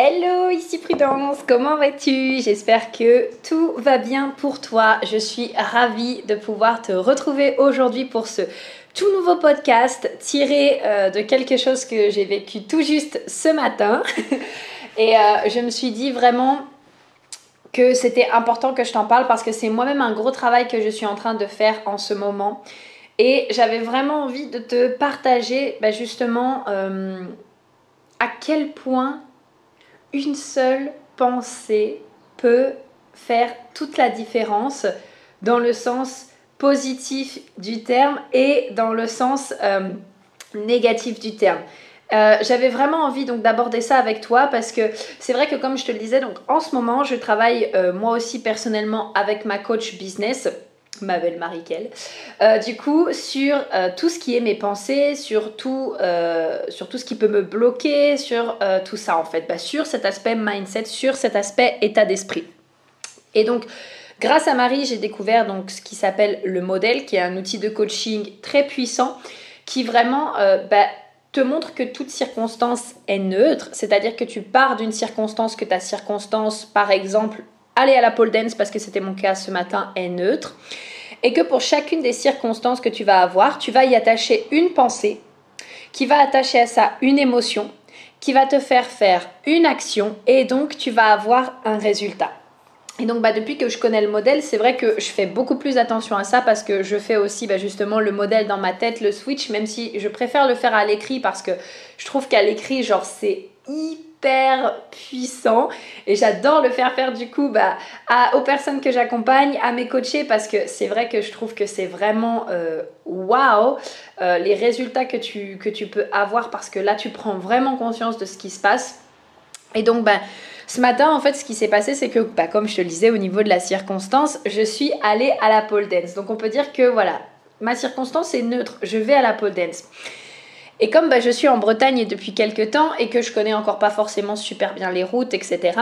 Hello, ici Prudence, comment vas-tu? J'espère que tout va bien pour toi. Je suis ravie de pouvoir te retrouver aujourd'hui pour ce tout nouveau podcast tiré euh, de quelque chose que j'ai vécu tout juste ce matin. Et euh, je me suis dit vraiment que c'était important que je t'en parle parce que c'est moi-même un gros travail que je suis en train de faire en ce moment. Et j'avais vraiment envie de te partager bah, justement euh, à quel point une seule pensée peut faire toute la différence dans le sens positif du terme et dans le sens euh, négatif du terme. Euh, j'avais vraiment envie donc d'aborder ça avec toi parce que c'est vrai que comme je te le disais donc en ce moment je travaille euh, moi aussi personnellement avec ma coach business ma belle Marie-Kel. Euh, du coup, sur euh, tout ce qui est mes pensées, sur tout, euh, ce qui peut me bloquer, sur tout ça en fait, bah, sur cet aspect mindset, sur cet aspect état d'esprit. Et donc, grâce à Marie, j'ai découvert donc ce qui s'appelle le modèle, qui est un outil de coaching très puissant, qui vraiment bah, te montre que toute circonstance est neutre, c'est-à-dire que tu pars d'une circonstance que ta circonstance, par exemple, aller à la pole dance parce que c'était mon cas ce matin est neutre et que pour chacune des circonstances que tu vas avoir, tu vas y attacher une pensée qui va attacher à ça une émotion qui va te faire faire une action et donc tu vas avoir un résultat. Et donc bah, depuis que je connais le modèle, c'est vrai que je fais beaucoup plus attention à ça parce que je fais aussi bah, justement le modèle dans ma tête, le switch, même si je préfère le faire à l'écrit parce que je trouve qu'à l'écrit, genre c'est hyper hyper puissant et j'adore le faire faire du coup bah, aux personnes que j'accompagne, à mes coachés parce que c'est vrai que je trouve que c'est vraiment euh, waouh wow, les résultats que tu, peux avoir parce que là tu prends vraiment conscience de ce qui se passe. Et donc bah, ce matin en fait ce qui s'est passé c'est que bah, comme je te le disais au niveau de la circonstance, je suis allée à la pole dance. Donc on peut dire que voilà, ma circonstance est neutre, je vais à la pole dance. Et comme bah, je suis en Bretagne depuis quelques temps et que je connais encore pas forcément super bien les routes, etc.,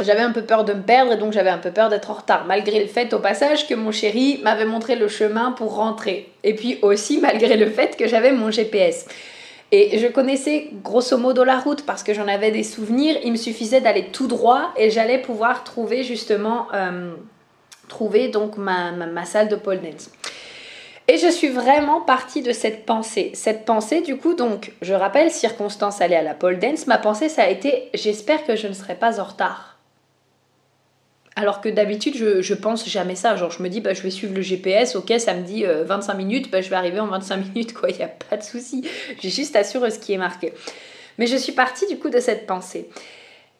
j'avais un peu peur de me perdre et donc j'avais un peu peur d'être en retard, malgré le fait au passage que mon chéri m'avait montré le chemin pour rentrer. Et puis aussi malgré le fait que j'avais mon GPS. Et je connaissais grosso modo la route parce que j'en avais des souvenirs. Il me suffisait d'aller tout droit et j'allais pouvoir trouver justement euh, trouver donc ma, salle de pole. Et je suis vraiment partie de cette pensée. Cette pensée, du coup, donc, je rappelle, circonstance aller à la pole dance, ma pensée, ça a été j'espère que je ne serai pas en retard. Alors que d'habitude, je, pense jamais ça. Genre, je me dis, bah, je vais suivre le GPS, ok, ça me dit 25 minutes, bah, je vais arriver en 25 minutes, quoi, il n'y a pas de souci. J'ai juste assuré ce qui est marqué. Mais je suis partie, du coup, de cette pensée.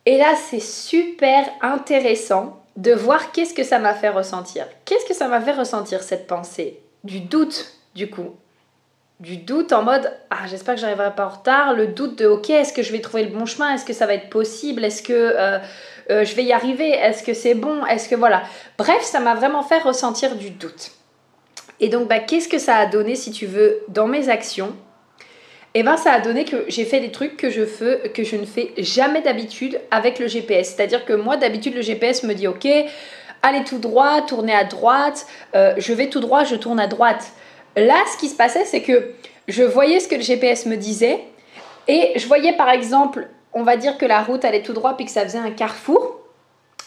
Et là, c'est super intéressant de voir qu'est-ce que ça m'a fait ressentir. Qu'est-ce que ça m'a fait ressentir, cette pensée? Du doute du coup. Du doute en mode ah j'espère que j'arriverai pas en retard, le doute de ok est-ce que je vais trouver le bon chemin, est-ce que ça va être possible, est-ce que euh, euh, je vais y arriver, est-ce que c'est bon, est-ce que voilà. Bref ça m'a vraiment fait ressentir du doute. Et donc bah, qu'est-ce que ça a donné si tu veux dans mes actions? Eh ben ça a donné que j'ai fait des trucs que je fais que je ne fais jamais d'habitude avec le GPS. C'est-à-dire que moi d'habitude le GPS me dit ok allez tout droit, tournez à droite, euh, je vais tout droit, je tourne à droite. Là, ce qui se passait, c'est que je voyais ce que le GPS me disait et je voyais par exemple, on va dire que la route allait tout droit puis que ça faisait un carrefour.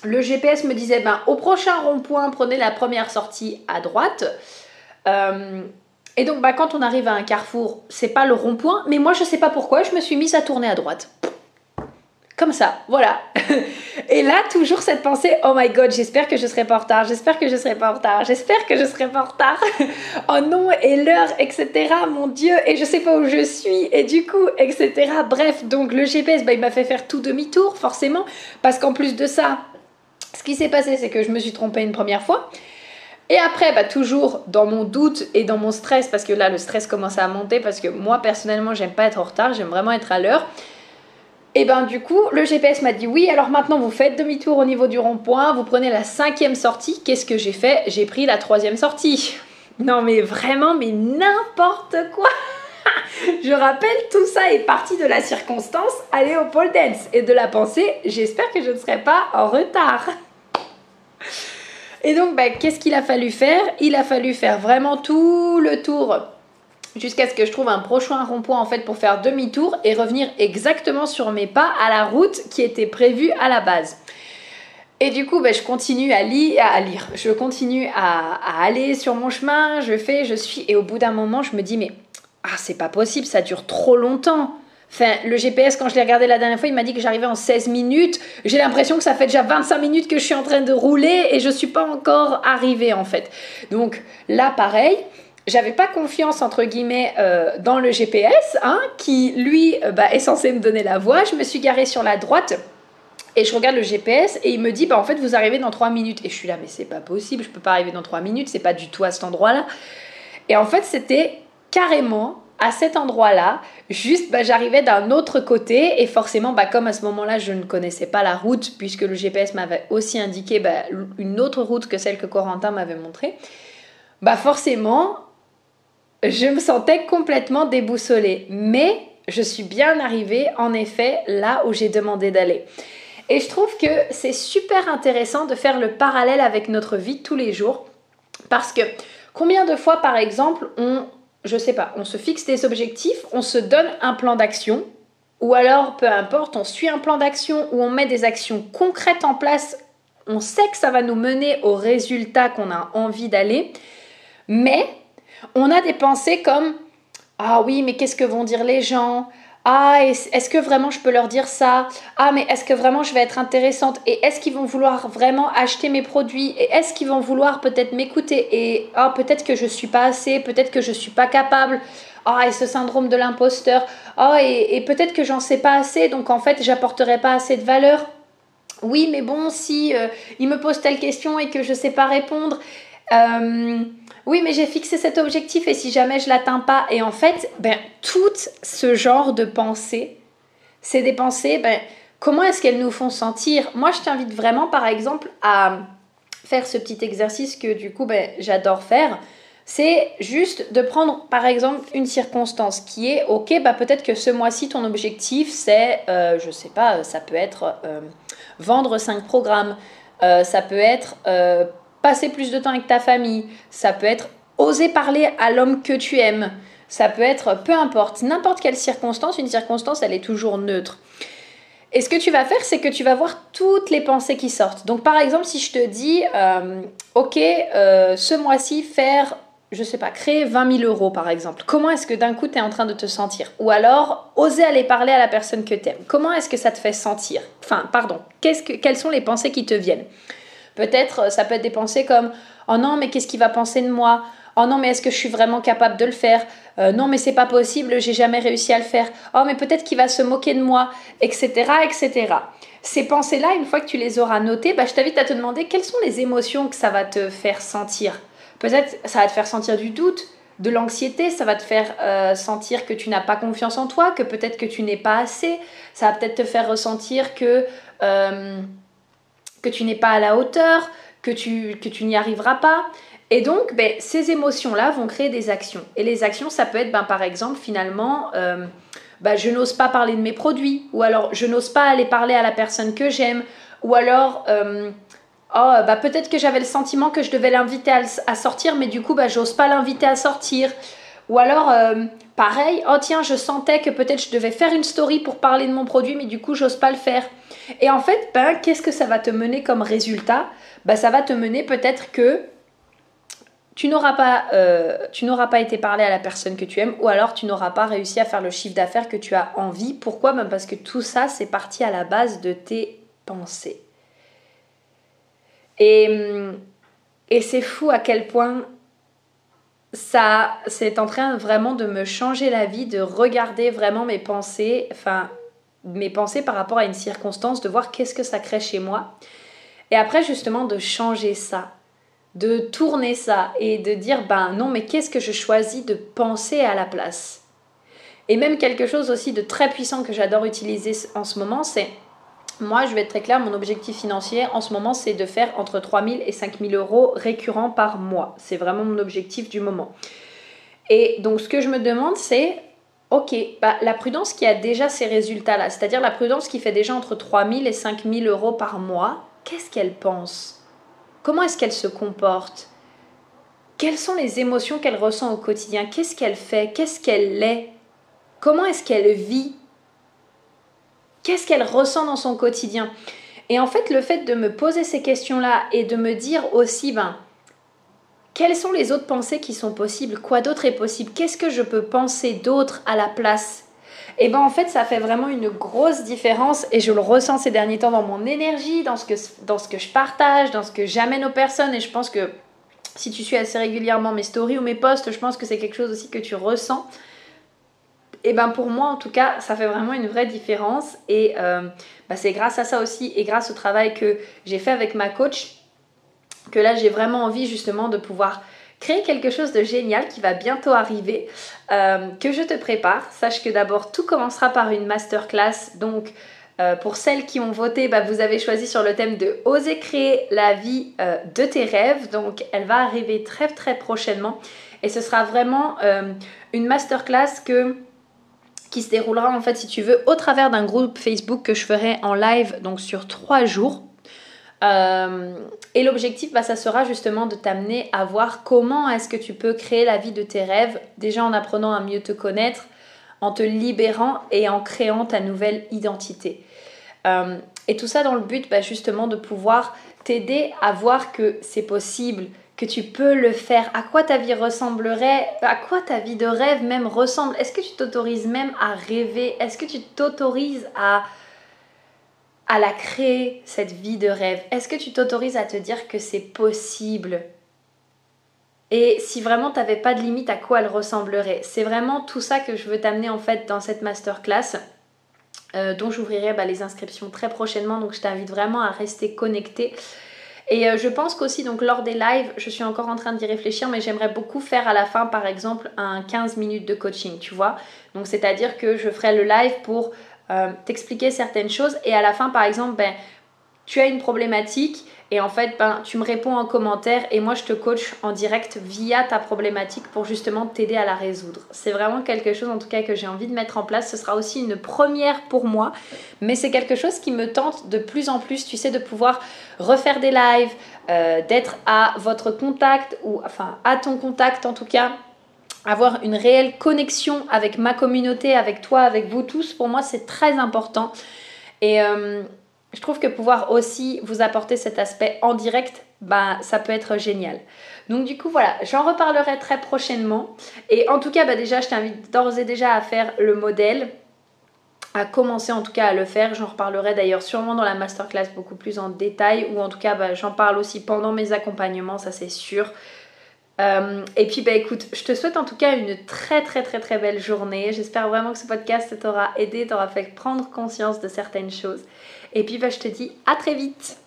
Le GPS me disait, ben, au prochain rond-point, prenez la première sortie à droite. Euh, et donc, ben, quand on arrive à un carrefour, c'est pas le rond-point, mais moi, je sais pas pourquoi, je me suis mise à tourner à droite. Comme ça, voilà. Et là, toujours cette pensée, oh my god, j'espère que je serai pas en retard, j'espère que je serai pas en retard, j'espère que je serai pas en retard. oh non, et l'heure, etc. Mon Dieu, et je sais pas où je suis, et du coup, etc. Bref, donc le GPS, bah, il m'a fait faire tout demi-tour, forcément, parce qu'en plus de ça, ce qui s'est passé, c'est que je me suis trompée une première fois. Et après, bah, toujours dans mon doute et dans mon stress, parce que là, le stress commence à monter, parce que moi, personnellement, j'aime pas être en retard, j'aime vraiment être à l'heure. Et ben du coup, le GPS m'a dit oui, alors maintenant vous faites demi-tour au niveau du rond-point, vous prenez la cinquième sortie. Qu'est-ce que j'ai fait? J'ai pris la troisième sortie. Non mais vraiment, mais n'importe quoi Je rappelle, tout ça est parti de la circonstance aller au pole dance et de la pensée, j'espère que je ne serai pas en retard. Et donc, ben, qu'est-ce qu'il a fallu faire? Il a fallu faire vraiment tout le tour jusqu'à ce que je trouve un prochain rond-point en fait pour faire demi-tour et revenir exactement sur mes pas à la route qui était prévue à la base. Et du coup, ben, je continue à, lire, je continue à, aller sur mon chemin, je fais, je suis, et au bout d'un moment, je me dis, mais ah, c'est pas possible, ça dure trop longtemps. Enfin, le GPS, quand je l'ai regardé la dernière fois, il m'a dit que j'arrivais en 16 minutes. J'ai l'impression que ça fait déjà 25 minutes que je suis en train de rouler et je suis pas encore arrivée en fait. Donc là, pareil, j'avais pas confiance entre guillemets euh, dans le GPS, hein, qui lui euh, bah, est censé me donner la voie. Je me suis garée sur la droite. Et je regarde le GPS et il me dit, bah en fait, vous arrivez dans 3 minutes. Et je suis là, mais c'est pas possible, je peux pas arriver dans 3 minutes, c'est pas du tout à cet endroit-là. Et en fait, c'était carrément à cet endroit-là, juste bah, j'arrivais d'un autre côté et forcément, bah, comme à ce moment-là, je ne connaissais pas la route puisque le GPS m'avait aussi indiqué bah, une autre route que celle que Corentin m'avait montrée, bah forcément, je me sentais complètement déboussolée. Mais je suis bien arrivée, en effet, là où j'ai demandé d'aller. Et je trouve que c'est super intéressant de faire le parallèle avec notre vie tous les jours parce que combien de fois, par exemple, on je sais pas, on se fixe des objectifs, on se donne un plan d'action, ou alors, peu importe, on suit un plan d'action ou on met des actions concrètes en place, on sait que ça va nous mener au résultat qu'on a envie d'aller, mais on a des pensées comme Ah oui, mais qu'est-ce que vont dire les gens? Ah, est-ce que vraiment je peux leur dire ça? Ah, mais est-ce que vraiment je vais être intéressante? Et est-ce qu'ils vont vouloir vraiment acheter mes produits? Et est-ce qu'ils vont vouloir peut-être m'écouter? Et ah, peut-être que je suis pas assez, peut-être que je suis pas capable. Ah, et ce syndrome de l'imposteur. Ah, et, peut-être que j'en sais pas assez, donc en fait, j'apporterai pas assez de valeur. Oui, mais bon, si euh, il me pose telle question et que je sais pas répondre. Euh, oui, mais j'ai fixé cet objectif et si jamais je l'atteins pas, et en fait, ben, tout ce genre de pensées, c'est des pensées, ben, comment est-ce qu'elles nous font sentir? Moi, je t'invite vraiment, par exemple, à faire ce petit exercice que du coup, ben, j'adore faire. C'est juste de prendre, par exemple, une circonstance qui est, ok, bah peut-être que ce mois-ci, ton objectif, c'est, euh, je sais pas, ça peut être euh, vendre 5 programmes, euh, ça peut être passer plus de temps avec ta famille, ça peut être oser parler à l'homme que tu aimes, ça peut être peu importe, n'importe quelle circonstance, une circonstance elle est toujours neutre. Et ce que tu vas faire, c'est que tu vas voir toutes les pensées qui sortent. Donc par exemple, si je te dis, euh, ok, euh, ce mois-ci, faire, je sais pas, créer 20 000 euros par exemple, comment est-ce que d'un coup tu es en train de te sentir? Ou alors, oser aller parler à la personne que tu aimes. Comment est-ce que ça te fait sentir? Enfin, pardon, que, quelles sont les pensées qui te viennent? Peut-être, euh, ça peut être des pensées comme Oh non, mais qu'est-ce qu'il va penser de moi Oh non, mais est-ce que je suis vraiment capable de le faire? Euh, Non, mais c'est pas possible, j'ai jamais réussi à le faire. Oh, mais peut-être qu'il va se moquer de moi, etc., etc. Ces pensées-là, une fois que tu les auras notées, bah, je t'invite à te demander quelles sont les émotions que ça va te faire sentir. Peut-être ça va te faire sentir du doute, de l'anxiété, ça va te faire euh, sentir que tu n'as pas confiance en toi, que peut-être que tu n'es pas assez. Ça va peut-être te faire ressentir que que tu n'es pas à la hauteur, que tu, n'y arriveras pas. Et donc, ben, ces émotions-là vont créer des actions. Et les actions, ça peut être, ben, par exemple, finalement, euh, ben, je n'ose pas parler de mes produits, ou alors je n'ose pas aller parler à la personne que j'aime, ou alors, euh, oh, peut-être que j'avais le sentiment que je devais l'inviter à, sortir, mais du coup, j'ose pas l'inviter à sortir. Ou alors, euh, pareil, oh tiens, je sentais que peut-être je devais faire une story pour parler de mon produit, mais du coup, j'ose pas le faire. Et en fait, ben, qu'est-ce que ça va te mener comme résultat? Ben, Ça va te mener peut-être que tu n'auras pas, euh, été parlé à la personne que tu aimes ou alors tu n'auras pas réussi à faire le chiffre d'affaires que tu as envie. Pourquoi? Ben Parce que tout ça, c'est parti à la base de tes pensées. Et, et c'est fou à quel point ça, c'est en train vraiment de me changer la vie, de regarder vraiment mes pensées, enfin mes pensées par rapport à une circonstance, de voir qu'est-ce que ça crée chez moi. Et après, justement, de changer ça, de tourner ça et de dire, ben non, mais qu'est-ce que je choisis de penser à la place? Et même quelque chose aussi de très puissant que j'adore utiliser en ce moment, c'est, moi, je vais être très claire, mon objectif financier en ce moment, c'est de faire entre 3000 et 5000 euros récurrents par mois. C'est vraiment mon objectif du moment. Et donc, ce que je me demande, c'est Ok, bah, la prudence qui a déjà ces résultats-là, c'est-à-dire la prudence qui fait déjà entre 3 000 et 5 000 euros par mois, qu'est-ce qu'elle pense? Comment est-ce qu'elle se comporte? Quelles sont les émotions qu'elle ressent au quotidien, qu'est-ce qu'elle fait, qu'est-ce qu'elle est, comment est-ce qu'elle vit, qu'est-ce qu'elle ressent dans son quotidien. Et en fait, le fait de me poser ces questions-là et de me dire aussi, ben, quelles sont les autres pensées qui sont possibles? Quoi d'autre est possible? Qu'est-ce que je peux penser d'autre à la place? Et eh ben en fait ça fait vraiment une grosse différence et je le ressens ces derniers temps dans mon énergie, dans ce que, dans ce que je partage, dans ce que j'amène aux personnes et je pense que si tu suis assez régulièrement mes stories ou mes posts, je pense que c'est quelque chose aussi que tu ressens. Et ben pour moi en tout cas ça fait vraiment une vraie différence et euh, bah, c'est grâce à ça aussi et grâce au travail que j'ai fait avec ma coach que là j'ai vraiment envie justement de pouvoir créer quelque chose de génial qui va bientôt arriver, euh, que je te prépare. Sache que d'abord tout commencera par une masterclass, donc euh, pour celles qui ont voté, bah, vous avez choisi sur le thème de oser créer la vie de tes rêves. Donc elle va arriver très très prochainement et ce sera vraiment une masterclass que qui se déroulera en fait si tu veux au travers d'un groupe Facebook que je ferai en live donc sur trois jours. Euh, et l'objectif, bah, ça sera justement de t'amener à voir comment est-ce que tu peux créer la vie de tes rêves, déjà en apprenant à mieux te connaître, en te libérant et en créant ta nouvelle identité. Euh, et tout ça dans le but bah, justement de pouvoir t'aider à voir que c'est possible, que tu peux le faire, à quoi ta vie ressemblerait, à quoi ta vie de rêve même ressemble? Est-ce que tu t'autorises même à rêver? Est-ce que tu t'autorises à à la créer, cette vie de rêve? Est-ce que tu t'autorises à te dire que c'est possible? Et si vraiment tu n'avais pas de limite, à quoi elle ressemblerait? C'est vraiment tout ça que je veux t'amener en fait dans cette masterclass. Euh, dont j'ouvrirai bah, les inscriptions très prochainement, donc je t'invite vraiment à rester connecté. Et euh, je pense qu'aussi, donc lors des lives, je suis encore en train d'y réfléchir, mais j'aimerais beaucoup faire à la fin, par exemple, un 15 minutes de coaching, tu vois. Donc, c'est-à-dire que je ferai le live pour euh, t'expliquer certaines choses et à la fin par exemple ben, tu as une problématique et en fait ben, tu me réponds en commentaire et moi je te coach en direct via ta problématique pour justement t'aider à la résoudre. C'est vraiment quelque chose en tout cas que j'ai envie de mettre en place. Ce sera aussi une première pour moi mais c'est quelque chose qui me tente de plus en plus, tu sais, de pouvoir refaire des lives, euh, d'être à votre contact ou enfin à ton contact en tout cas avoir une réelle connexion avec ma communauté, avec toi, avec vous tous, pour moi c'est très important. Et euh, je trouve que pouvoir aussi vous apporter cet aspect en direct, bah, ça peut être génial. Donc du coup voilà, j'en reparlerai très prochainement. Et en tout cas, bah, déjà, je t'invite d'ores et déjà à faire le modèle, à commencer en tout cas à le faire. J'en reparlerai d'ailleurs sûrement dans la masterclass beaucoup plus en détail, ou en tout cas, bah, j'en parle aussi pendant mes accompagnements, ça c'est sûr. Euh, et puis bah écoute, je te souhaite en tout cas une très très très très belle journée. J'espère vraiment que ce podcast t'aura aidé, t'aura fait prendre conscience de certaines choses. Et puis bah, je te dis à très vite